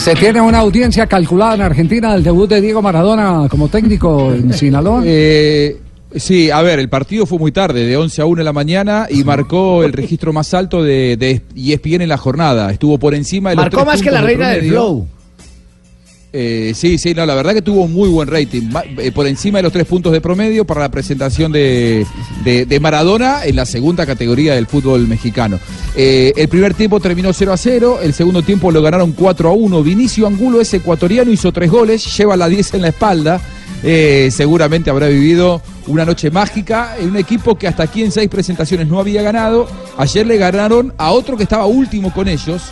¿Se tiene una audiencia calculada en Argentina del debut de Diego Maradona como técnico en Sinaloa? Eh, sí, a ver, el partido fue muy tarde, de 11 a 1 de la mañana, y marcó el registro más alto de, de ESPN en la jornada. Estuvo por encima de los Marcó tres más que la reina del flow. Eh, sí, sí, no, la verdad que tuvo muy buen rating, eh, por encima de los tres puntos de promedio para la presentación de, de- Maradona en la segunda categoría del fútbol mexicano. Eh, el primer tiempo terminó 0 a 0, el segundo tiempo lo ganaron 4 a 1. Vinicio Angulo, ese ecuatoriano, hizo tres goles, lleva la 10 en la espalda. Seguramente habrá vivido una noche mágica en un equipo que hasta aquí en seis presentaciones no había ganado. Ayer le ganaron a otro que estaba último con ellos.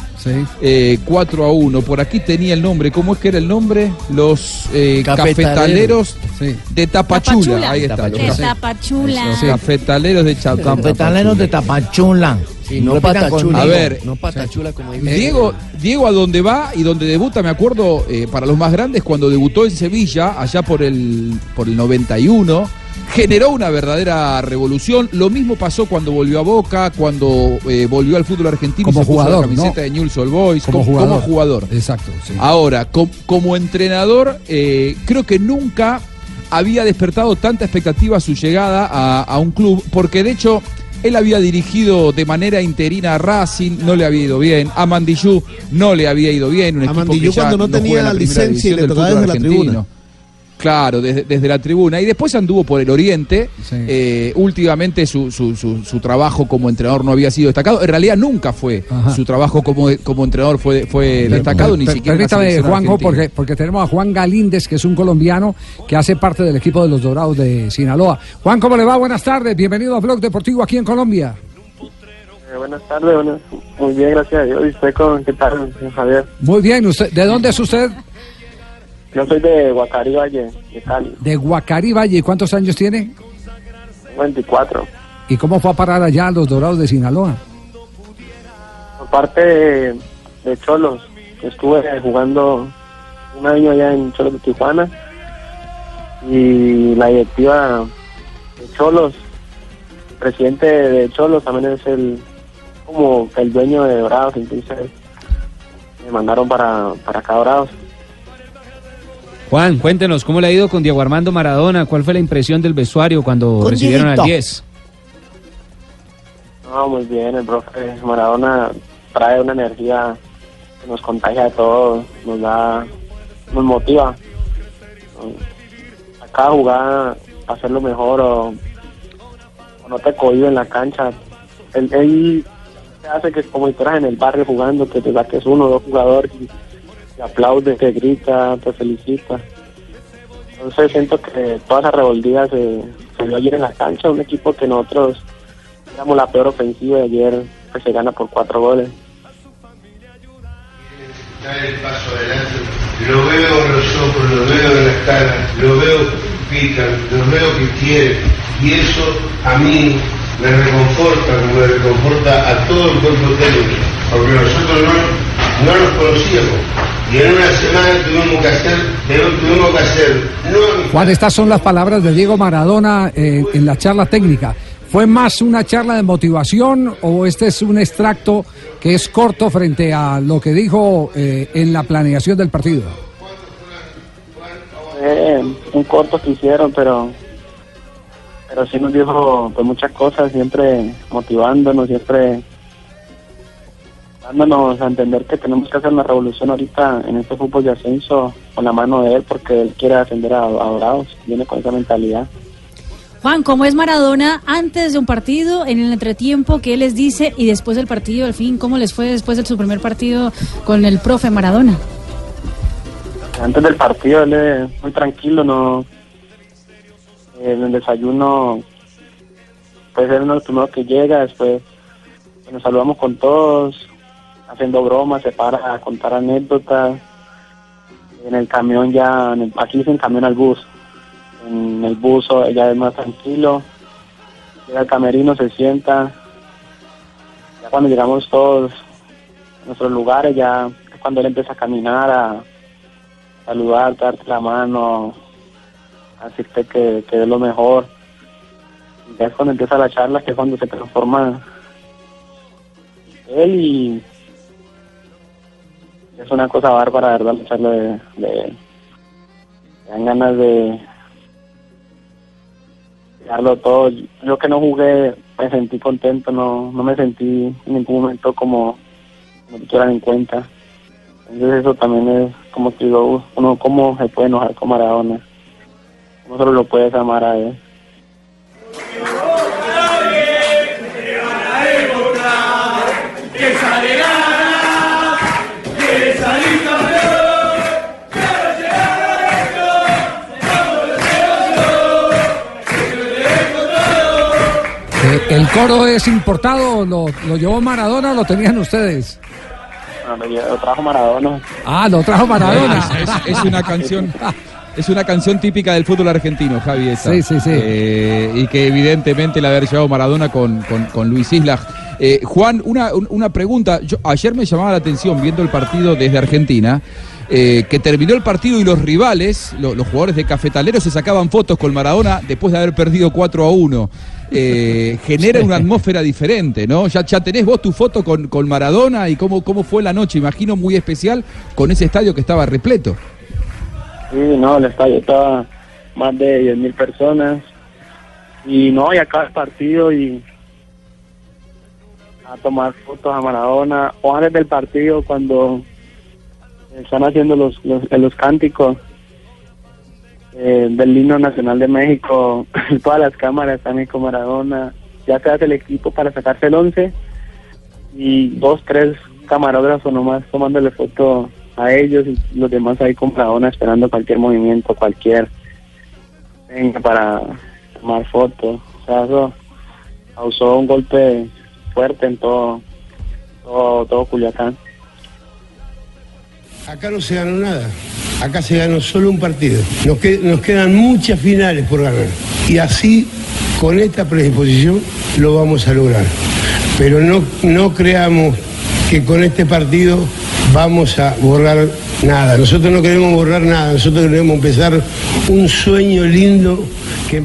eh, 4 a 1. Por aquí tenía el nombre. ¿Cómo es que era el nombre? Los eh, Cafetaleros. cafetaleros de Tapachula. Tapachula. Ahí está. De los Tapachula. los cafetaleros de Cha- Cafetaleros de Tapachula. Sí, no Repitan patachula. A ver, No patachula como dice. Diego, Diego a donde va y donde debuta, me acuerdo, eh, para los más grandes, cuando debutó en Sevilla, allá por el, por el 91, generó una verdadera revolución. Lo mismo pasó cuando volvió a Boca, cuando eh, volvió al fútbol argentino Como y se puso jugador, la camiseta ¿no? de Newell's Old Boys, Como como, jugador. como jugador. Exacto, sí. Ahora, com- como entrenador, eh, creo que nunca había despertado tanta expectativa su llegada a, a un club, porque de hecho él había dirigido de manera interina a Racing, no le había ido bien, a Mandillú no le había ido bien, un A Mandillú cuando no tenía en la licencia y le tocaba desde la tribuna. Claro, desde, desde la tribuna. Y después anduvo por el Oriente. Eh, últimamente su, su, su- su trabajo como entrenador no había sido destacado. En realidad nunca fue. Ajá. Su trabajo como, como entrenador fue, fue destacado, ni Per- siquiera. en la Permítame, Juanjo, porque, porque tenemos a Juan Galíndez, que es un colombiano que hace parte del equipo de los Dorados de Sinaloa. Juan, ¿cómo le va? Buenas tardes. Bienvenido a Blog Deportivo aquí en Colombia. Eh, buenas tardes, buenas- muy bien, gracias a Dios. ¿Y usted con qué tal, Javier? Muy bien. ¿Usted, ¿De dónde es usted? Yo soy de Guacarí Valle, de Cali, De Guacarí Valle. ¿Y ¿Cuántos años tiene? 24. ¿Y cómo fue a parar allá a los Dorados de Sinaloa? Por parte de, de Cholos, estuve jugando un año allá en Cholos de Tijuana y la directiva de Cholos, el presidente de Cholos también es el como el dueño de Dorados, entonces me mandaron para, para acá Dorados. Juan, cuéntenos, ¿cómo le ha ido con Diego Armando Maradona? ¿Cuál fue la impresión del vestuario cuando Con recibieron al Dieguito. 10? No, muy bien, el profe Maradona trae una energía que nos contagia a todos, nos da, nos motiva. A cada jugada, hacerlo mejor o, o no te cohibe en la cancha. Él, él te hace que como si estuvieras en el barrio jugando, que te saques uno o dos jugadores y te aplaude, te grita, te felicita. Entonces siento que toda esa rebeldía se, se vio ayer en la cancha, un equipo que nosotros éramos la peor ofensiva y ayer pues, se gana por cuatro goles. dar el paso adelante. Lo veo en los ojos, lo veo en las caras, lo veo que pican, lo veo que quieren. Y eso a mí me reconforta, le reconforta a todo el cuerpo técnico, porque nosotros no, no nos conocíamos. Y en una semana tuvimos que hacer, tuvimos que hacer, no Juan, estas son las palabras de Diego Maradona eh, en la charla técnica. ¿Fue más una charla de motivación o este es un extracto que es corto frente a lo que dijo eh, en la planeación del partido? Eh, un corto que hicieron, pero pero sí nos dijo pues, muchas cosas, siempre motivándonos, siempre dándonos a entender que tenemos que hacer una revolución ahorita en este fútbol de ascenso con la mano de él, porque él quiere ascender a, a Dorados, viene con esa mentalidad. Juan, ¿cómo es Maradona antes de un partido, en el entretiempo, qué les dice y después del partido, al fin, cómo les fue después de su primer partido con el profe Maradona? Antes del partido él es muy tranquilo, no en el desayuno pues él es uno de los primeros que llega, después nos saludamos con todos, haciendo bromas, se para a contar anécdotas, en el camión ya, en el- aquí dicen camión al bus, en el bus ella es más tranquilo, llega al camerino, se sienta, ya cuando llegamos todos a nuestros lugares, ya es cuando él empieza a caminar, a saludar, darte la mano, a decirte que, que es lo mejor. Ya es cuando empieza la charla, que es cuando se transforma él y es una cosa bárbara, ¿verdad? La charla de, de- dan ganas de darlo todo. Yo que no jugué, me sentí contento, no, no me sentí en ningún momento como, que quieran en cuenta. Entonces eso también es, como te digo, uno cómo se puede enojar con Maradona. Cómo solo lo puedes amar a él. Eh, ¿El coro es importado? ¿Lo, lo llevó Maradona o lo tenían ustedes? No, lo, trajo Maradona. Ah, lo trajo Maradona. Es, es una canción. Es una canción típica del fútbol argentino, Javi. esa. Sí, sí, sí. Eh, y que evidentemente la haber llevado Maradona con, con- con Luis Islas. Eh, Juan, una, un- una pregunta. Yo, ayer me llamaba la atención viendo el partido desde Argentina. eh, que terminó el partido y los rivales, lo- los jugadores de Cafetalero, se sacaban fotos con Maradona después de haber perdido 4 a 1. Eh, genera una atmósfera diferente, ¿no? Ya, ya tenés vos tu foto con, con Maradona y cómo, cómo fue la noche, imagino muy especial con ese estadio que estaba repleto. Sí, no, el estadio estaba más de 10.000 personas. Y no, y acá el partido y a tomar fotos a Maradona. O antes del partido, cuando están haciendo los, los, los cánticos eh, del himno nacional de México, todas las cámaras ahí con Maradona. Ya se hace el equipo para sacarse el 11 y dos, tres camarógrafos nomás tomándole foto a ellos y los demás ahí con Maradona esperando cualquier movimiento, cualquier venga para tomar fotos. O sea, eso causó un golpe fuerte en todo, todo, todo Culiacán. Acá no se ganó nada. Acá se ganó solo un partido. Nos, que- nos quedan muchas finales por ganar. Y así, con esta predisposición, lo vamos a lograr. Pero no, no creamos que con este partido vamos a borrar nada. Nosotros no queremos borrar nada. Nosotros queremos empezar un sueño lindo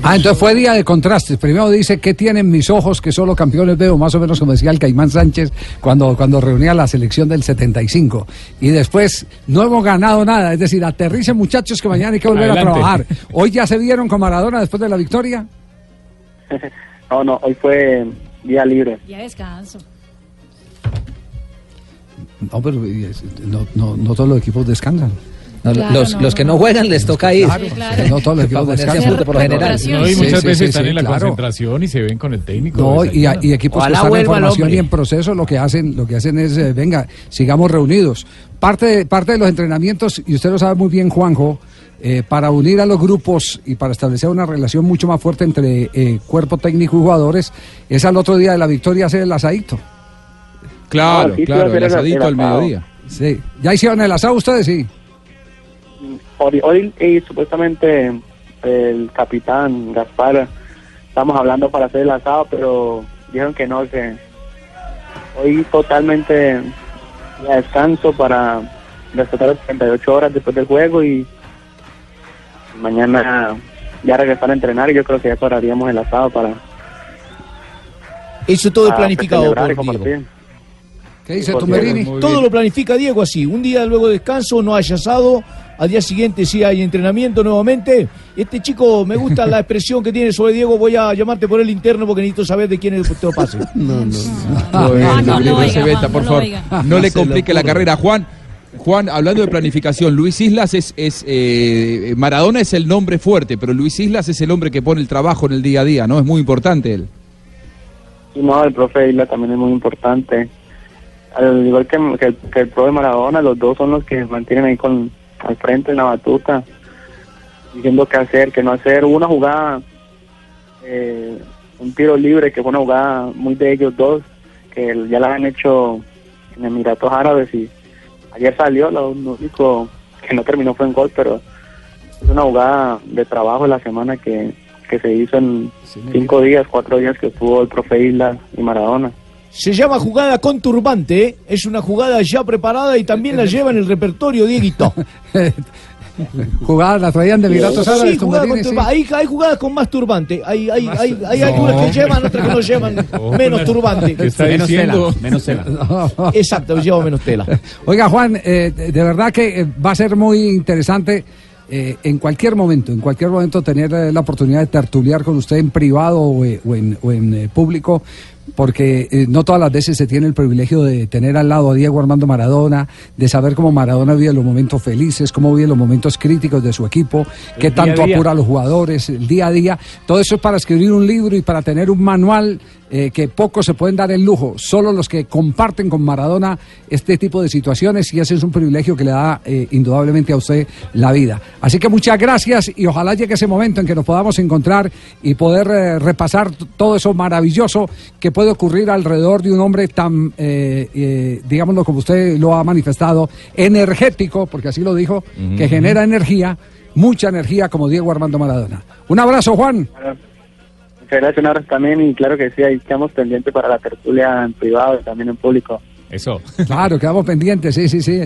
Ah, entonces fue día de contrastes. Primero dice, ¿qué tienen mis ojos que solo campeones veo? Más o menos como decía el Caimán Sánchez cuando, cuando reunía la selección del 75. Y después, no hemos ganado nada. Es decir, aterricen muchachos que mañana hay que volver Adelante. a trabajar. ¿Hoy ya se vieron con Maradona después de la victoria? No, no, hoy fue día libre. Ya descanso. No, pero no, no, no todos los equipos descansan. No, Claro, los, no, los que no. juegan les toca ir. Claro. No todos los equipos descansan. por lo general. No, y muchas sí, veces sí, están sí, en la claro. concentración y se ven con el técnico. No, y, equipos Ojalá que están en formación y en proceso lo que hacen, lo que hacen es, eh, venga, sigamos reunidos. Parte de, parte de los entrenamientos, y usted lo sabe muy bien, Juanjo, eh, para unir a los grupos y para establecer una relación mucho más fuerte entre eh, cuerpo técnico y jugadores, es al otro día de la victoria hacer el asadito. Claro, sí, claro, el asadito al mediodía. Sí. ¿Ya hicieron el asado ustedes? Sí. Hoy, eh, supuestamente el capitán Gaspar, estamos hablando para hacer el asado, pero dijeron que no, que hoy totalmente descanso para respetar las 38 horas después del juego y mañana ya regresar a entrenar y yo creo que ya pararíamos el asado para, Eso todo es para planificado y por Diego. ¿Qué dice Tumberini? Todo bien. lo planifica Diego así. Un día luego de descanso, no hay asado. Al día siguiente sí hay entrenamiento nuevamente. Este chico, me gusta la expresión que tiene sobre Diego. Voy a llamarte por el interno porque necesito saber de quién es el pase. No, no, se veta, por no favor. oiga. No le complique la carrera, Juan. Juan, hablando de planificación, Luis Islas es, es eh, Maradona es el nombre fuerte, pero Luis Islas es el hombre que pone el trabajo en el día a día, ¿no? Es muy importante él. Y no, el profe Isla también es muy importante. Al igual que, que el, que el profe Maradona, los dos son los que mantienen ahí con al frente en la batuta, diciendo qué hacer, qué no hacer. Hubo una jugada, eh, un tiro libre, que fue una jugada muy de ellos dos, que ya la han hecho en Emiratos Árabes y ayer salió, lo único que no terminó fue en gol, pero es una jugada de trabajo de la semana que, que se hizo en cinco días, cuatro días que estuvo el profe Isla y Maradona. Se llama jugada con turbante. ¿eh? Es una jugada ya preparada y también la lleva en el repertorio Dieguito. Jugadas las traían de Emiratos Árabes, Sí, jugadas con sí. hay, hay jugadas con más turbante. Hay, hay, hay, hay No. algunas que llevan, otras que no llevan menos turbante. ¿Qué está Menos diciendo? tela, menos tela. Exacto, lleva menos tela. Oiga, Juan, eh, de verdad que eh, va a ser muy interesante eh, en cualquier momento, en cualquier momento tener eh, la oportunidad de tertuliar con usted en privado o, eh, o en, o en, eh, público, porque eh, no todas las veces se tiene el privilegio de tener al lado a Diego Armando Maradona, de saber cómo Maradona vive los momentos felices, cómo vive los momentos críticos de su equipo, qué día a tanto apura a los jugadores, el día a día. Todo eso es para escribir un libro y para tener un manual eh, que pocos se pueden dar el lujo, solo los que comparten con Maradona este tipo de situaciones y ese es un privilegio que le da eh, indudablemente a usted la vida. Así que muchas gracias y ojalá llegue ese momento en que nos podamos encontrar y poder repasar todo eso maravilloso que puede ocurrir alrededor de un hombre tan, eh, eh, digámoslo como usted lo ha manifestado, energético, porque así lo dijo, que genera energía, mucha energía como Diego Armando Maradona. Un abrazo, Juan. Muchas gracias, un abrazo también y claro que sí, ahí estamos pendientes para la tertulia en privado y también en público. Eso. Claro, quedamos pendientes, sí, sí, sí.